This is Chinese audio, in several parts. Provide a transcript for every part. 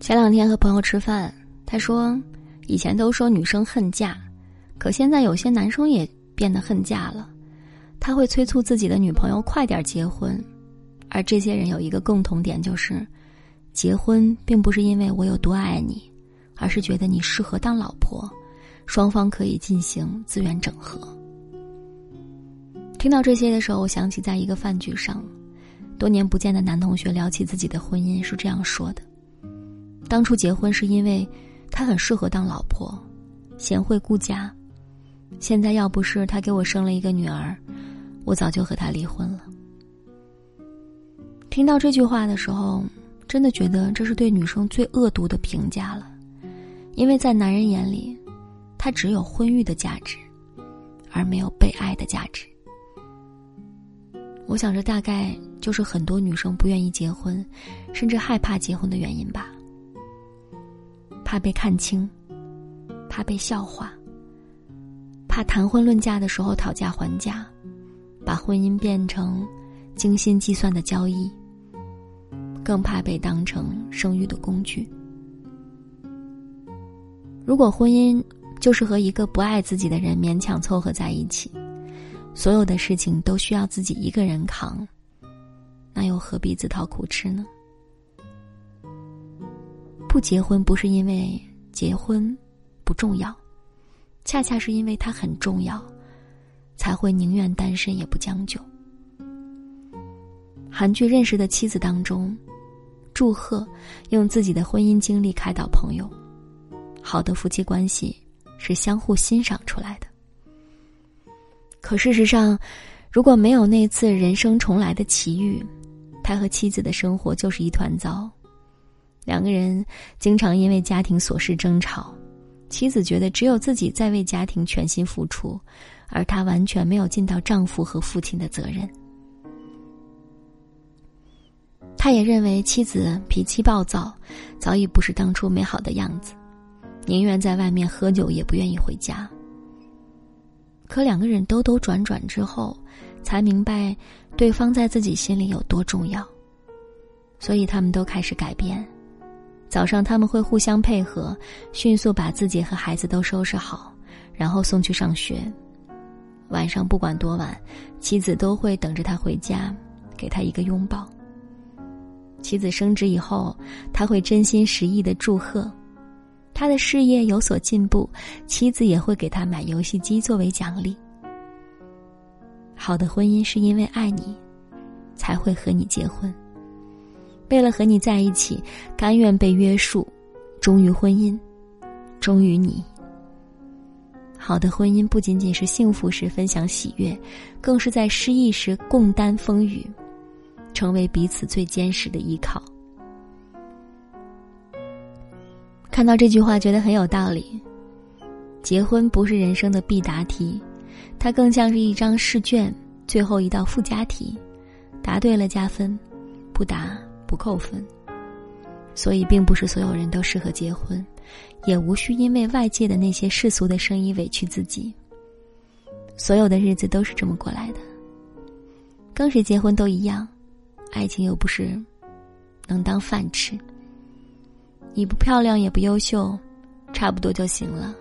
前两天和朋友吃饭，他说，以前都说女生恨嫁，可现在有些男生也变得恨嫁了。他会催促自己的女朋友快点结婚，而这些人有一个共同点，就是结婚并不是因为我有多爱你，而是觉得你适合当老婆，双方可以进行资源整合。听到这些的时候，我想起在一个饭局上，多年不见的男同学聊起自己的婚姻是这样说的。当初结婚是因为他很适合当老婆，贤惠顾家。现在要不是他给我生了一个女儿，我早就和他离婚了。听到这句话的时候，真的觉得这是对女生最恶毒的评价了，因为在男人眼里，他只有婚育的价值，而没有被爱的价值。我想这大概就是很多女生不愿意结婚，甚至害怕结婚的原因吧。怕被看清，怕被笑话，怕谈婚论嫁的时候讨价还价，把婚姻变成精心计算的交易，更怕被当成生育的工具。如果婚姻就是和一个不爱自己的人勉强凑合在一起，所有的事情都需要自己一个人扛，那又何必自讨苦吃呢？不结婚不是因为结婚不重要，恰恰是因为它很重要，才会宁愿单身也不将就。韩剧《认识的妻子》当中，祝贺用自己的婚姻经历开导朋友，好的夫妻关系是相互欣赏出来的。可事实上，如果没有那次人生重来的奇遇，他和妻子的生活就是一团糟。两个人经常因为家庭琐事争吵，妻子觉得只有自己在为家庭全心付出，而她完全没有尽到丈夫和父亲的责任。他也认为妻子脾气暴躁，早已不是当初美好的样子，宁愿在外面喝酒也不愿意回家。可两个人兜兜转转之后，才明白对方在自己心里有多重要，所以他们都开始改变。早上他们会互相配合，迅速把自己和孩子都收拾好，然后送去上学。晚上不管多晚，妻子都会等着他回家，给他一个拥抱。妻子升职以后，他会真心实意的祝贺；他的事业有所进步，妻子也会给他买游戏机作为奖励。好的婚姻是因为爱你，才会和你结婚。为了和你在一起，甘愿被约束，忠于婚姻，忠于你。好的婚姻不仅仅是幸福时分享喜悦，更是在失意时共担风雨，成为彼此最坚实的依靠。看到这句话，觉得很有道理。结婚不是人生的必答题，它更像是一张试卷，最后一道附加题，答对了加分，不答。不扣分，所以并不是所有人都适合结婚，也无需因为外界的那些世俗的声音委屈自己。所有的日子都是这么过来的，跟谁结婚都一样，爱情又不是能当饭吃。你不漂亮也不优秀，差不多就行了。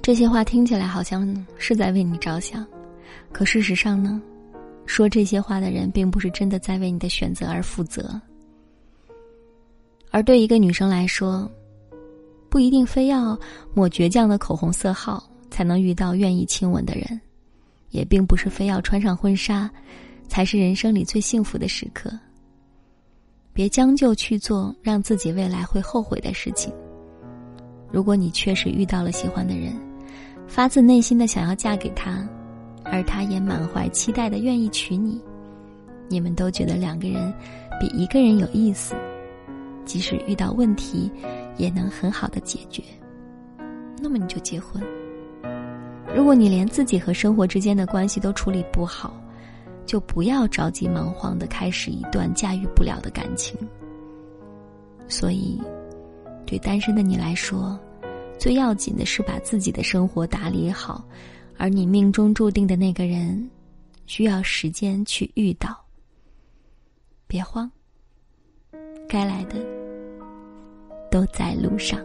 这些话听起来好像是在为你着想，可事实上呢？说这些话的人，并不是真的在为你的选择而负责。而对一个女生来说，不一定非要抹倔强的口红色号才能遇到愿意亲吻的人，也并不是非要穿上婚纱，才是人生里最幸福的时刻。别将就去做让自己未来会后悔的事情。如果你确实遇到了喜欢的人，发自内心的想要嫁给他。而他也满怀期待的愿意娶你，你们都觉得两个人比一个人有意思，即使遇到问题，也能很好的解决。那么你就结婚。如果你连自己和生活之间的关系都处理不好，就不要着急忙慌的开始一段驾驭不了的感情。所以，对单身的你来说，最要紧的是把自己的生活打理好。而你命中注定的那个人，需要时间去遇到。别慌，该来的都在路上。